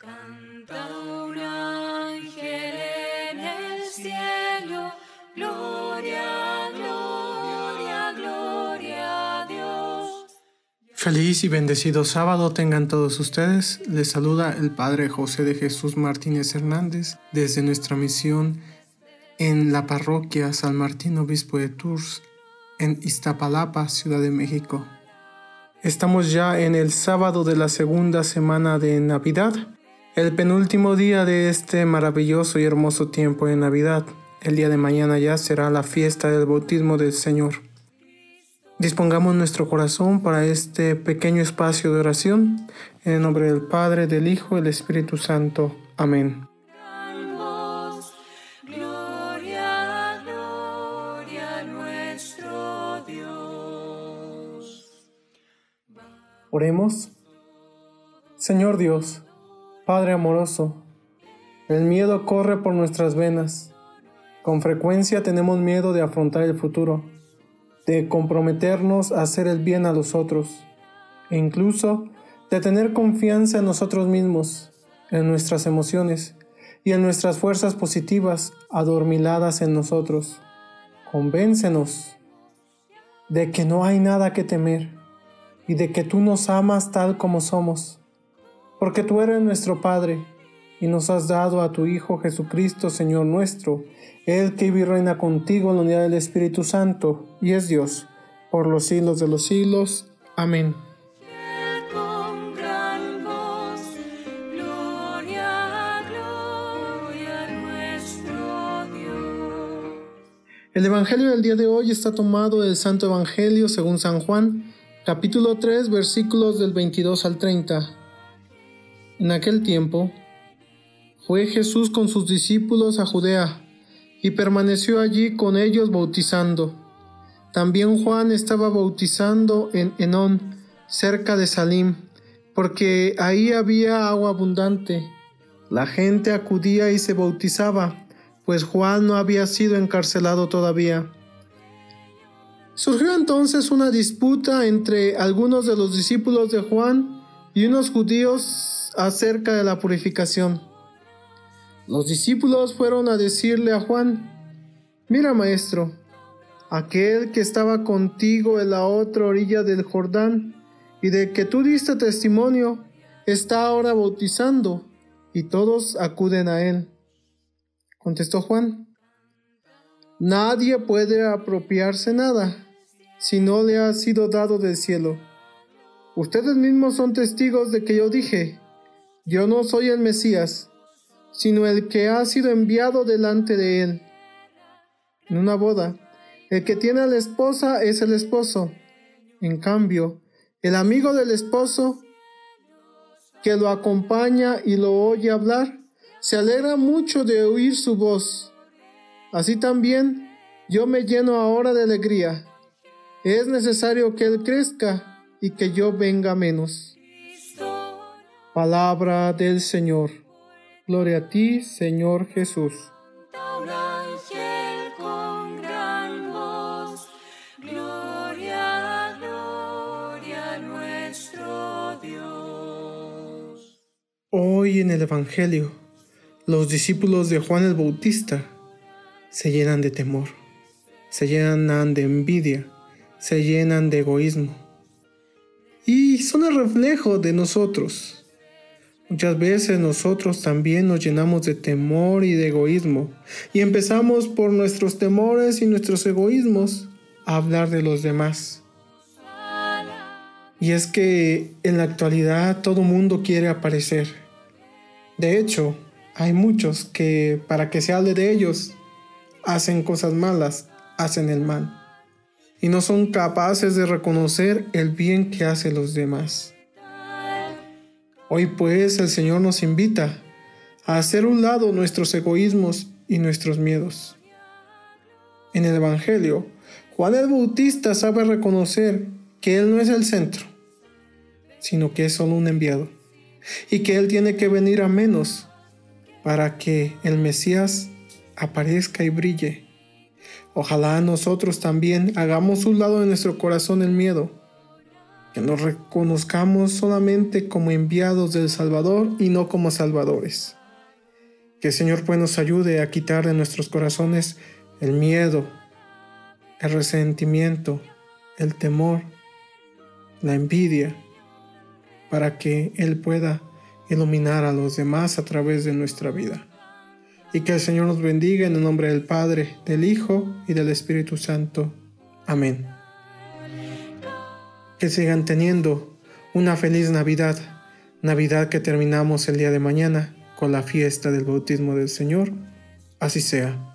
Canta un ángel en el cielo, gloria, gloria, gloria a Dios. Feliz y bendecido sábado tengan todos ustedes. Les saluda el Padre José de Jesús Martínez Hernández desde nuestra misión en la parroquia San Martín Obispo de Tours en Iztapalapa, Ciudad de México. Estamos ya en el sábado de la segunda semana de Navidad el penúltimo día de este maravilloso y hermoso tiempo de Navidad. El día de mañana ya será la fiesta del bautismo del Señor. Dispongamos nuestro corazón para este pequeño espacio de oración. En el nombre del Padre, del Hijo y del Espíritu Santo. Amén. Oremos. Señor Dios, Padre amoroso, el miedo corre por nuestras venas. Con frecuencia tenemos miedo de afrontar el futuro, de comprometernos a hacer el bien a los otros, e incluso de tener confianza en nosotros mismos, en nuestras emociones y en nuestras fuerzas positivas adormiladas en nosotros. Convéncenos de que no hay nada que temer y de que tú nos amas tal como somos porque tú eres nuestro Padre y nos has dado a tu Hijo Jesucristo, Señor nuestro, el que vive y reina contigo en la unidad del Espíritu Santo y es Dios, por los siglos de los siglos. Amén. El Evangelio del día de hoy está tomado del Santo Evangelio según San Juan, capítulo 3, versículos del 22 al 30. En aquel tiempo, fue Jesús con sus discípulos a Judea y permaneció allí con ellos bautizando. También Juan estaba bautizando en Enón, cerca de Salim, porque ahí había agua abundante. La gente acudía y se bautizaba, pues Juan no había sido encarcelado todavía. Surgió entonces una disputa entre algunos de los discípulos de Juan y unos judíos acerca de la purificación. Los discípulos fueron a decirle a Juan, Mira maestro, aquel que estaba contigo en la otra orilla del Jordán y de que tú diste testimonio, está ahora bautizando y todos acuden a él. Contestó Juan, Nadie puede apropiarse nada si no le ha sido dado del cielo. Ustedes mismos son testigos de que yo dije, yo no soy el Mesías, sino el que ha sido enviado delante de él. En una boda, el que tiene a la esposa es el esposo. En cambio, el amigo del esposo que lo acompaña y lo oye hablar, se alegra mucho de oír su voz. Así también yo me lleno ahora de alegría. Es necesario que Él crezca y que yo venga menos. Palabra del Señor. Gloria a ti, Señor Jesús. Hoy en el Evangelio, los discípulos de Juan el Bautista se llenan de temor, se llenan de envidia, se llenan de egoísmo. Y son el reflejo de nosotros Muchas veces nosotros también nos llenamos de temor y de egoísmo y empezamos por nuestros temores y nuestros egoísmos a hablar de los demás. Y es que en la actualidad todo mundo quiere aparecer. De hecho, hay muchos que para que se hable de ellos hacen cosas malas, hacen el mal y no son capaces de reconocer el bien que hacen los demás. Hoy pues el Señor nos invita a hacer un lado nuestros egoísmos y nuestros miedos. En el Evangelio, Juan el Bautista sabe reconocer que Él no es el centro, sino que es solo un enviado, y que Él tiene que venir a menos para que el Mesías aparezca y brille. Ojalá nosotros también hagamos un lado de nuestro corazón el miedo que nos reconozcamos solamente como enviados del Salvador y no como salvadores. Que el Señor pues nos ayude a quitar de nuestros corazones el miedo, el resentimiento, el temor, la envidia, para que Él pueda iluminar a los demás a través de nuestra vida. Y que el Señor nos bendiga en el nombre del Padre, del Hijo y del Espíritu Santo. Amén. Que sigan teniendo una feliz Navidad, Navidad que terminamos el día de mañana con la fiesta del bautismo del Señor. Así sea.